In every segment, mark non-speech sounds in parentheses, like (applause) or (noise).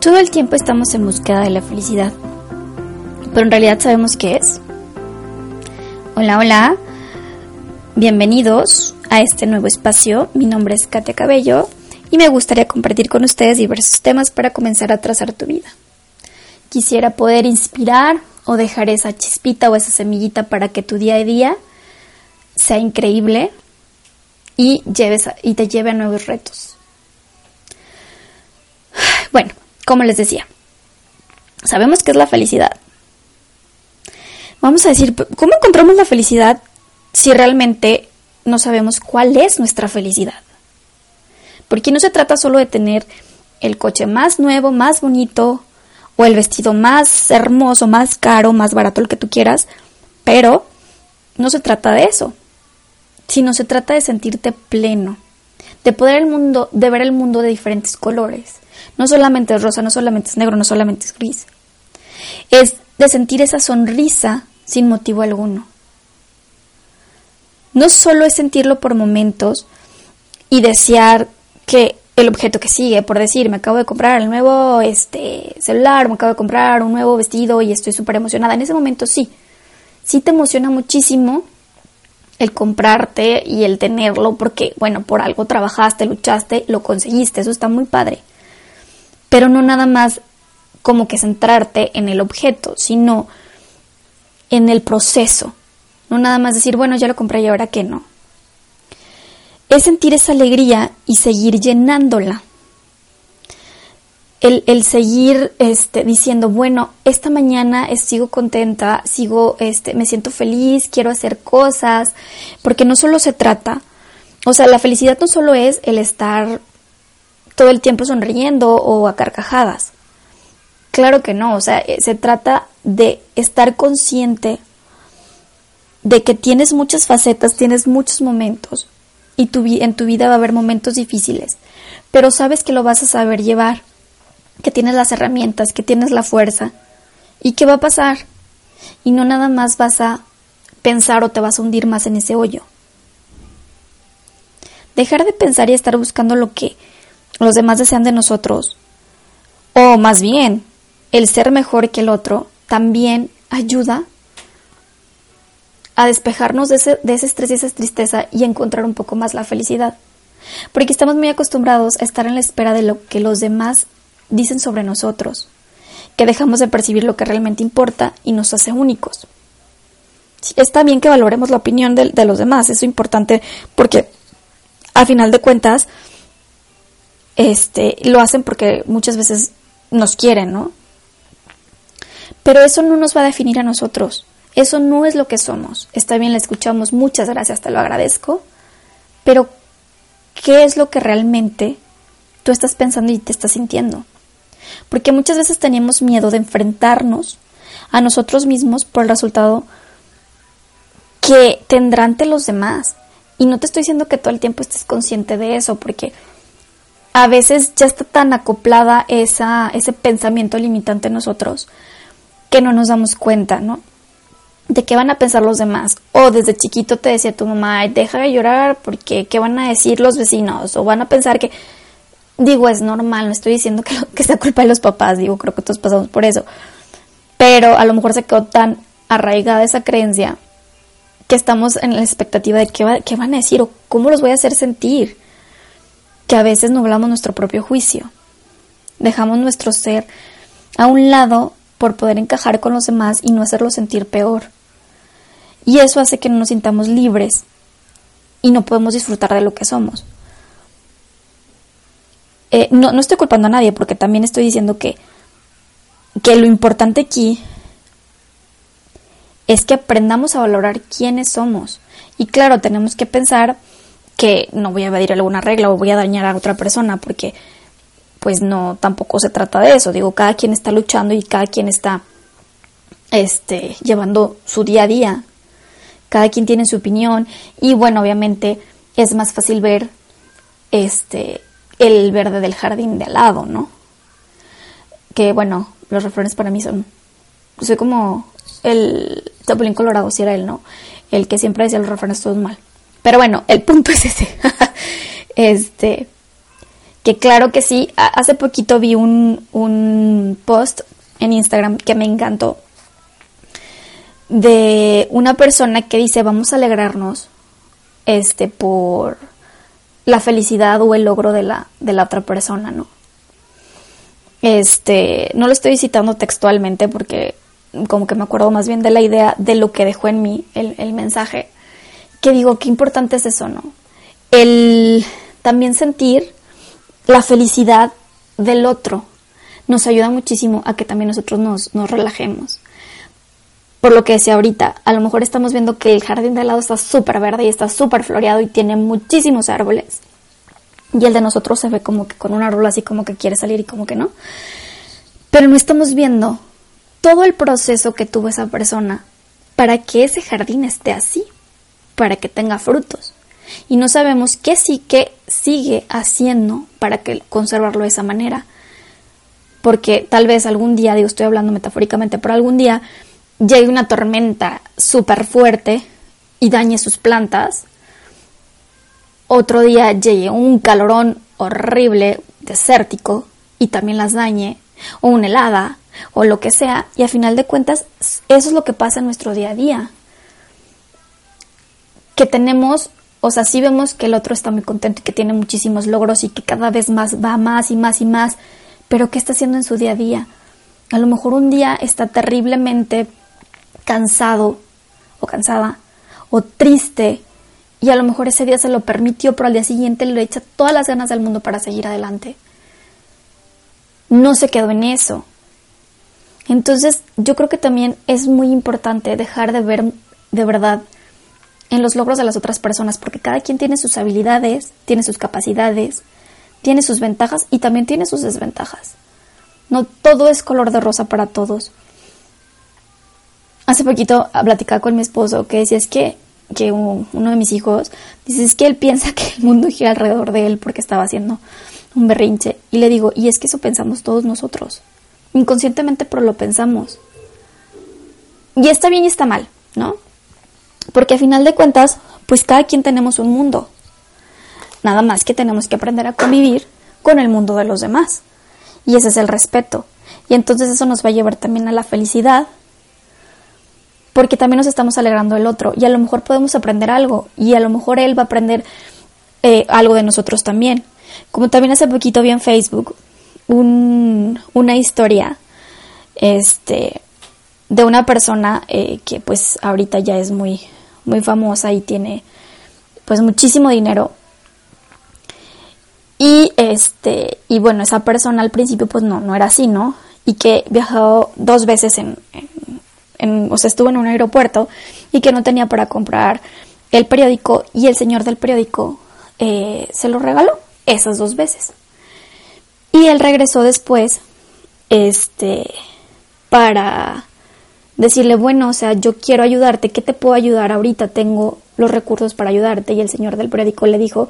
Todo el tiempo estamos en búsqueda de la felicidad, pero en realidad sabemos qué es. Hola, hola, bienvenidos a este nuevo espacio. Mi nombre es Katia Cabello y me gustaría compartir con ustedes diversos temas para comenzar a trazar tu vida. Quisiera poder inspirar o dejar esa chispita o esa semillita para que tu día a día sea increíble y, lleves y te lleve a nuevos retos. (sighs) Bueno, como les decía, sabemos qué es la felicidad. Vamos a decir, ¿cómo encontramos la felicidad si realmente no sabemos cuál es nuestra felicidad? Porque no se trata solo de tener el coche más nuevo, más bonito, o el vestido más hermoso, más caro, más barato, el que tú quieras, pero no se trata de eso, sino se trata de sentirte pleno, de poder el mundo, de ver el mundo de diferentes colores, no solamente es rosa, no solamente es negro, no solamente es gris. Es de sentir esa sonrisa sin motivo alguno. No solo es sentirlo por momentos y desear que el objeto que sigue, por decir, me acabo de comprar el nuevo este, celular, me acabo de comprar un nuevo vestido y estoy súper emocionada. En ese momento sí, sí te emociona muchísimo el comprarte y el tenerlo porque, bueno, por algo trabajaste, luchaste, lo conseguiste, eso está muy padre pero no nada más como que centrarte en el objeto, sino en el proceso. No nada más decir, bueno, ya lo compré y ahora qué no. Es sentir esa alegría y seguir llenándola. El, seguir este, diciendo, bueno, esta mañana sigo contenta, sigo, este, me siento feliz, quiero hacer cosas, porque no solo se trata, o sea, la felicidad no solo es el estar todo el tiempo sonriendo o a carcajadas. Claro que no, o sea, eh, se trata de estar consciente de que tienes muchas facetas, tienes muchos momentos y tu, en tu vida va a haber momentos difíciles, pero sabes que lo vas a saber llevar, que tienes las herramientas, que tienes la fuerza y que va a pasar y no nada más vas a pensar o te vas a hundir más en ese hoyo. Dejar de pensar y estar buscando lo que los demás desean de nosotros, o más bien, el ser mejor que el otro, también ayuda a despejarnos de ese, estrés y esa tristeza y encontrar un poco más la felicidad. Porque estamos muy acostumbrados a estar en la espera de lo que los demás dicen sobre nosotros, que dejamos de percibir lo que realmente importa y nos hace únicos. Está bien que valoremos la opinión de, de los demás, eso es importante porque a final de cuentas este, lo hacen porque muchas veces nos quieren, ¿no? Pero eso no nos va a definir a nosotros. Eso no es lo que somos. Está bien, le escuchamos, muchas gracias, te lo agradezco. Pero, ¿qué es lo que realmente tú estás pensando y te estás sintiendo? Porque muchas veces tenemos miedo de enfrentarnos a nosotros mismos por el resultado que tendrán ante los demás. Y no te estoy diciendo que todo el tiempo estés consciente de eso, porque a veces ya está tan acoplada esa, ese pensamiento limitante en nosotros que no nos damos cuenta, ¿no? De qué van a pensar los demás. O desde chiquito te decía tu mamá, deja de llorar porque qué van a decir los vecinos. O van a pensar que, digo, es normal, no estoy diciendo que, que sea culpa de los papás, digo, creo que todos pasamos por eso. Pero a lo mejor se quedó tan arraigada esa creencia que estamos en la expectativa de qué, qué van a decir o cómo los voy a hacer sentir que a veces nublamos nuestro propio juicio. Dejamos nuestro ser a un lado por poder encajar con los demás y no hacerlos sentir peor. Y eso hace que no nos sintamos libres y no podemos disfrutar de lo que somos. Eh, no, no estoy culpando a nadie porque también estoy diciendo que, que lo importante aquí es que aprendamos a valorar quiénes somos. Y claro, tenemos que pensar que no voy a evadir alguna regla o voy a dañar a otra persona porque pues no tampoco se trata de eso. Digo, cada quien está luchando y cada quien está este llevando su día a día. Cada quien tiene su opinión y bueno, obviamente es más fácil ver este el verde del jardín de al lado, ¿no? Que bueno, los refranes para mí son soy como el Chapulín Colorado, si era él, ¿no? El que siempre decía los refranes todos mal. Pero bueno, el punto es ese. (laughs) este, que claro que sí, hace poquito vi un, un post en Instagram que me encantó de una persona que dice vamos a alegrarnos este por la felicidad o el logro de la, de la otra persona, ¿no? Este, no lo estoy citando textualmente porque como que me acuerdo más bien de la idea de lo que dejó en mí el, el mensaje, que digo, qué importante es eso, ¿no? El también sentir la felicidad del otro nos ayuda muchísimo a que también nosotros nos, nos relajemos. Por lo que decía ahorita, a lo mejor estamos viendo que el jardín de al lado está súper verde y está súper floreado y tiene muchísimos árboles. Y el de nosotros se ve como que con un árbol así como que quiere salir y como que no. Pero no estamos viendo todo el proceso que tuvo esa persona para que ese jardín esté así, para que tenga frutos. Y no sabemos qué sí que sigue haciendo para que conservarlo de esa manera. Porque tal vez algún día, digo, estoy hablando metafóricamente, pero algún día llegue una tormenta súper fuerte y dañe sus plantas. Otro día llegue un calorón horrible, desértico, y también las dañe. O una helada, o lo que sea. Y a final de cuentas, eso es lo que pasa en nuestro día a día. Que tenemos, o sea, sí vemos que el otro está muy contento y que tiene muchísimos logros y que cada vez más va más y más y más. Pero ¿qué está haciendo en su día a día? A lo mejor un día está terriblemente cansado o cansada o triste y a lo mejor ese día se lo permitió, pero al día siguiente le echa todas las ganas del mundo para seguir adelante. No se quedó en eso. Entonces yo creo que también es muy importante dejar de ver de verdad en los logros de las otras personas, porque cada quien tiene sus habilidades, tiene sus capacidades, tiene sus ventajas y también tiene sus desventajas. No todo es color de rosa para todos. Hace poquito platicaba con mi esposo que decía es que, que uno de mis hijos dice es que él piensa que el mundo gira alrededor de él porque estaba haciendo un berrinche. Y le digo, y es que eso pensamos todos nosotros. Inconscientemente, pero lo pensamos. Y está bien y está mal, ¿no? Porque a final de cuentas, pues cada quien tenemos un mundo. Nada más que tenemos que aprender a convivir con el mundo de los demás. Y ese es el respeto. Y entonces eso nos va a llevar también a la felicidad, porque también nos estamos alegrando del otro y a lo mejor podemos aprender algo y a lo mejor él va a aprender eh, algo de nosotros también. Como también hace poquito vi en Facebook una historia este, de una persona eh, que pues ahorita ya es muy, muy famosa y tiene pues muchísimo dinero. Y este, y bueno, esa persona al principio pues no, no era así, ¿no? Y que viajó dos veces en o sea, estuvo en un aeropuerto y que no tenía para comprar el periódico y el señor del periódico eh, se lo regaló esas dos veces. Y él regresó después, este, para decirle, bueno, o sea, yo quiero ayudarte, ¿qué te puedo ayudar ahorita? Tengo los recursos para ayudarte. Y el señor del periódico le dijo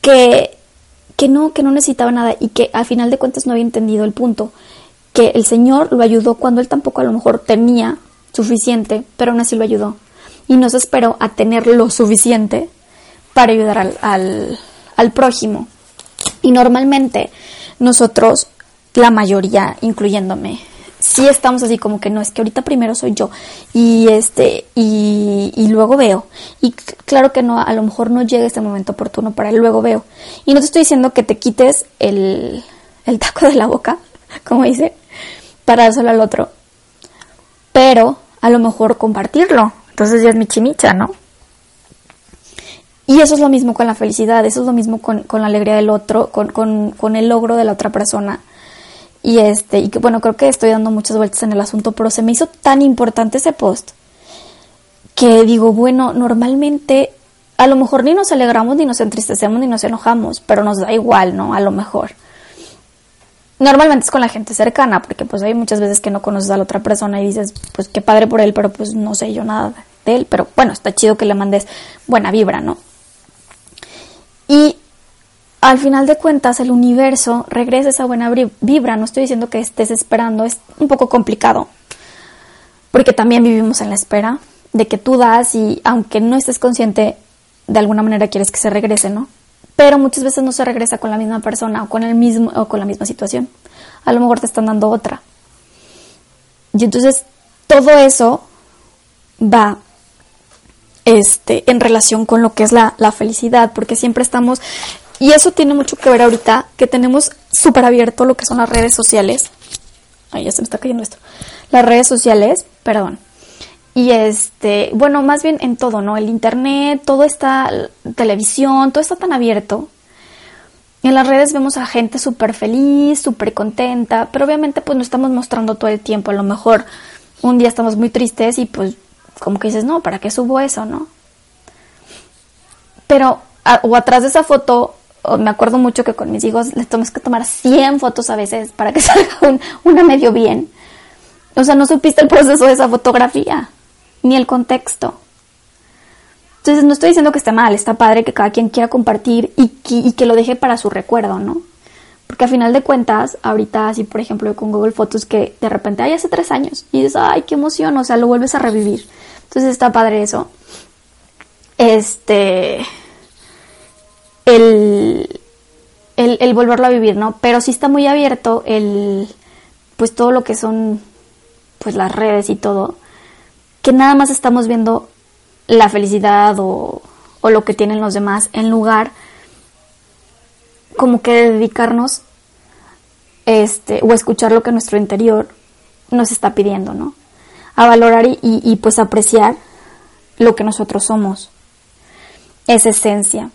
que, que no, que no necesitaba nada y que al final de cuentas no había entendido el punto que el Señor lo ayudó cuando él tampoco a lo mejor tenía suficiente, pero aún así lo ayudó. Y no se esperó a tener lo suficiente para ayudar al, al, prójimo. Y normalmente nosotros, la mayoría, incluyéndome, sí estamos así como que no, es que ahorita primero soy yo y este y, y, luego veo. Y claro que no, a lo mejor no llega este momento oportuno para el luego veo. Y no te estoy diciendo que te quites el, el taco de la boca, (laughs) como dice, para dárselo al otro. Pero a lo mejor compartirlo. Entonces ya es mi chimicha, ¿no? Y eso es lo mismo con la felicidad, eso es lo mismo con, la alegría del otro, con, con, el logro de la otra persona. Y este, y que bueno, creo que estoy dando muchas vueltas en el asunto, pero se me hizo tan importante ese post que digo, bueno, normalmente a lo mejor ni nos alegramos, ni nos entristecemos, ni nos enojamos, pero nos da igual, ¿no? A lo mejor. Normalmente es con la gente cercana, porque pues hay muchas veces que no conoces a la otra persona y dices, pues qué padre por él, pero pues no sé yo nada de él, pero bueno, está chido que le mandes buena vibra, ¿no? Y al final de cuentas el universo regresa esa buena vibra, no estoy diciendo que estés esperando, es un poco complicado, porque también vivimos en la espera de que tú das y aunque no estés consciente, de alguna manera quieres que se regrese, ¿no? Pero muchas veces no se regresa con la misma persona o con el mismo o con la misma situación. A lo mejor te están dando otra. Y entonces todo eso va este, en relación con lo que es la, la felicidad, porque siempre estamos, y eso tiene mucho que ver ahorita, que tenemos súper abierto lo que son las redes sociales. Ay, ya se me está cayendo esto. Las redes sociales, perdón, y este, bueno, más bien en todo, ¿no? El internet, todo está, televisión, todo está tan abierto. En las redes vemos a gente súper feliz, súper contenta, pero obviamente pues no estamos mostrando todo el tiempo. A lo mejor un día estamos muy tristes y pues como que dices, no, ¿para qué subo eso, no? Pero, o atrás de esa foto, me acuerdo mucho que con mis hijos les tenemos que tomar 100 fotos a veces para que (laughs) salga una medio bien. O sea, no supiste el proceso de esa fotografía ni el contexto. Entonces no estoy diciendo que esté mal, está padre que cada quien quiera compartir y que, lo deje para su recuerdo, ¿no? Porque a final de cuentas, ahorita así por ejemplo con Google Fotos que de repente hay hace tres años y dices, ay, qué emoción, o sea, lo vuelves a revivir. Entonces está padre eso. Este, el, el, volverlo a vivir, ¿no? Pero sí está muy abierto el, pues todo lo que son, pues las redes y todo que nada más estamos viendo la felicidad o, lo que tienen los demás en lugar como que de dedicarnos este o escuchar lo que nuestro interior nos está pidiendo, ¿no? A valorar y, y, pues apreciar lo que nosotros somos, esa esencia.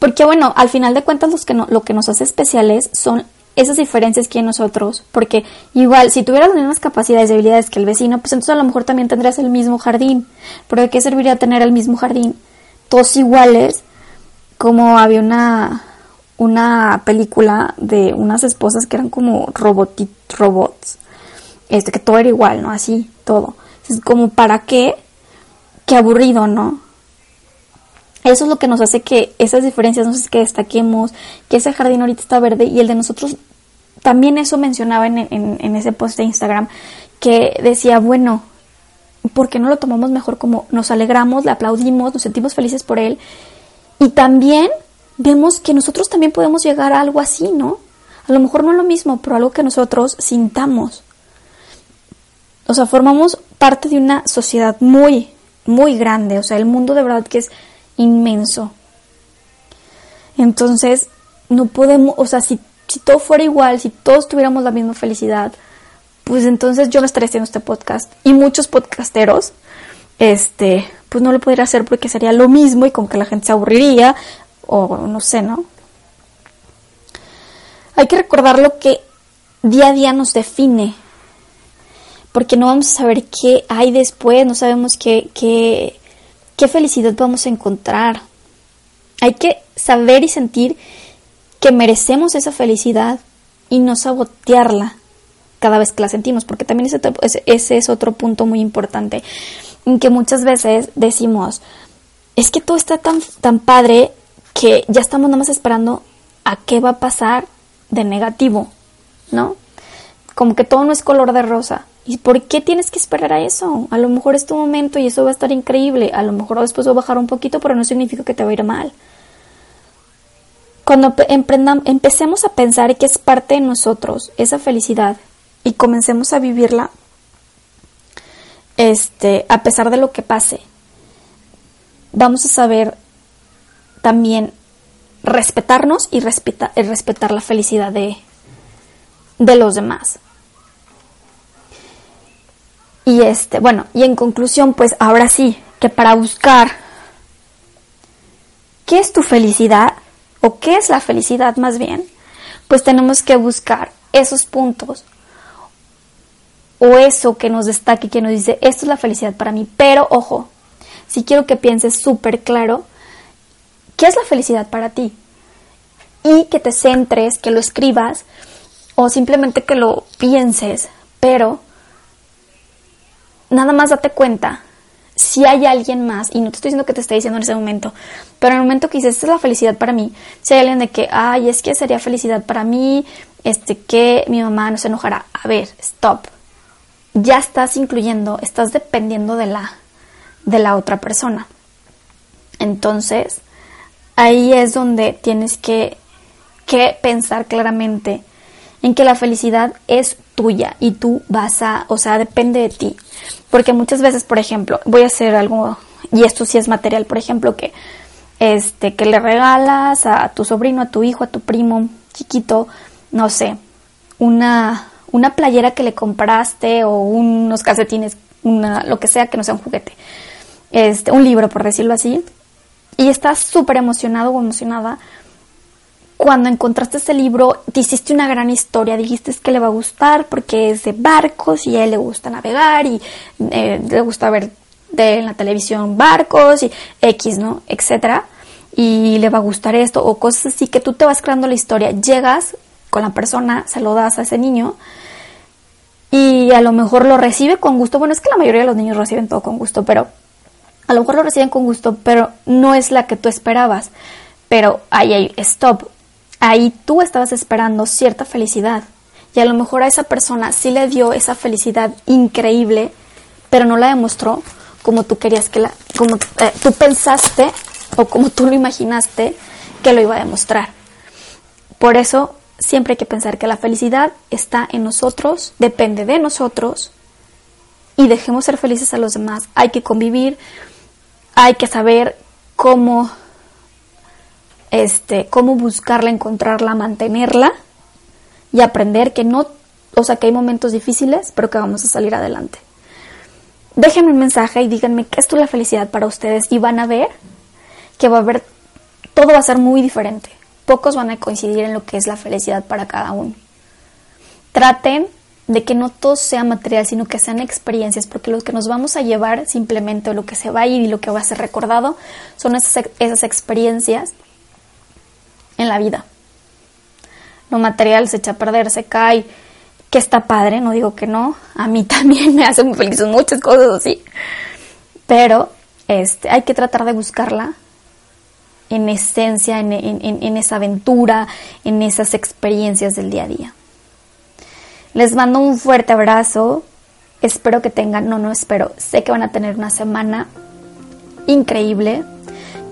Porque bueno, al final de cuentas los que no, lo que nos hace especiales son esas diferencias que en nosotros, porque igual si tuvieras las mismas capacidades y habilidades que el vecino, pues entonces a lo mejor también tendrías el mismo jardín, pero ¿de qué serviría tener el mismo jardín? Todos iguales, como había una, una película de unas esposas que eran como robots, este, que todo era igual, ¿no? Así, todo. Es como, ¿para qué? Qué aburrido, ¿no? Eso es lo que nos hace que esas diferencias nos hace que destaquemos, que ese jardín ahorita está verde y el de nosotros también eso mencionaba en, en, ese post de Instagram, que decía, bueno, ¿por qué no lo tomamos mejor como nos alegramos, le aplaudimos, nos sentimos felices por él? Y también vemos que nosotros también podemos llegar a algo así, ¿no? A lo mejor no lo mismo, pero algo que nosotros sintamos. O sea, formamos parte de una sociedad muy, muy grande. O sea, el mundo de verdad que es inmenso. Entonces, no podemos, o sea, si, si todo fuera igual, si todos tuviéramos la misma felicidad, pues entonces yo no estaría haciendo este podcast. Y muchos podcasteros, este, pues no lo podría hacer porque sería lo mismo y con que la gente se aburriría, o no sé, ¿no? Hay que recordar lo que día a día nos define, porque no vamos a saber qué hay después, no sabemos qué, qué, qué felicidad vamos a encontrar. Hay que saber y sentir que merecemos esa felicidad y no sabotearla cada vez que la sentimos, porque también ese, es otro punto muy importante, en que muchas veces decimos, es que todo está tan, tan padre que ya estamos nada más esperando a qué va a pasar de negativo, ¿no? Como que todo no es color de rosa. ¿Y por qué tienes que esperar a eso? A lo mejor es tu momento y eso va a estar increíble. A lo mejor después va a bajar un poquito, pero no significa que te va a ir mal. Cuando empecemos a pensar que es parte de nosotros esa felicidad y comencemos a vivirla, este, a pesar de lo que pase, vamos a saber también respetarnos y respetar la felicidad de, de los demás. Y este, bueno, y en conclusión, pues ahora sí, que para buscar qué es tu felicidad o qué es la felicidad más bien, pues tenemos que buscar esos puntos o eso que nos destaque, que nos dice, esto es la felicidad para mí. Pero ojo, si quiero que pienses súper claro, ¿qué es la felicidad para ti? Y que te centres, que lo escribas o simplemente que lo pienses, pero nada más date cuenta si hay alguien más, y no te estoy diciendo que te esté diciendo en ese momento, pero en el momento que dices, esta es la felicidad para mí, si hay alguien de que, ay, es que sería felicidad para mí, este, que mi mamá no se enojará. A ver, stop. Ya estás incluyendo, estás dependiendo de la, de la otra persona. Entonces, ahí es donde tienes que, que pensar claramente en que la felicidad es tuya y tú vas a, o sea, depende de ti. Porque muchas veces, por ejemplo, voy a hacer algo, y esto sí es material, por ejemplo, que, este, que le regalas a tu sobrino, a tu hijo, a tu primo chiquito, no sé, una, una playera que le compraste o unos calcetines, una, lo que sea que no sea un juguete, este, un libro, por decirlo así, y estás súper emocionado o emocionada cuando encontraste ese libro, te hiciste una gran historia, dijiste que le va a gustar porque es de barcos y a él le gusta navegar y eh, le gusta ver de, en la televisión barcos y X, ¿no? Etcétera. Y le va a gustar esto o cosas así que tú te vas creando la historia. Llegas con la persona, se lo das a ese niño y a lo mejor lo recibe con gusto. Bueno, es que la mayoría de los niños reciben todo con gusto, pero a lo mejor lo reciben con gusto, pero no es la que tú esperabas. Pero ahí hay stop ahí tú estabas esperando cierta felicidad y a lo mejor a esa persona sí le dio esa felicidad increíble, pero no la demostró como tú querías que la, como eh, tú pensaste o como tú lo imaginaste que lo iba a demostrar. Por eso siempre hay que pensar que la felicidad está en nosotros, depende de nosotros y dejemos ser felices a los demás. Hay que convivir, hay que saber cómo este, cómo buscarla, encontrarla, mantenerla y aprender que no, o sea, que hay momentos difíciles, pero que vamos a salir adelante. Déjenme un mensaje y díganme qué es la felicidad para ustedes y van a ver que va a haber, todo va a ser muy diferente. Pocos van a coincidir en lo que es la felicidad para cada uno. Traten de que no todo sea material, sino que sean experiencias, porque lo que nos vamos a llevar simplemente, o lo que se va a ir y lo que va a ser recordado, son esas, esas experiencias en la vida. Lo material se echa a perder, se cae, que está padre, no digo que no, a mí (laughs) también me hacen muy felices muchas cosas así, pero este, hay que tratar de buscarla en esencia, en, en esa aventura, en esas experiencias del día a día. Les mando un fuerte abrazo, espero que tengan, no, no espero, sé que van a tener una semana increíble,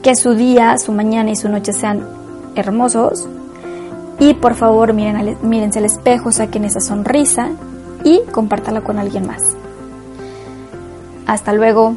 que su día, su mañana y su noche sean hermosos. Y por favor, miren al, mírense al espejo, saquen esa sonrisa y compártala con alguien más. Hasta luego.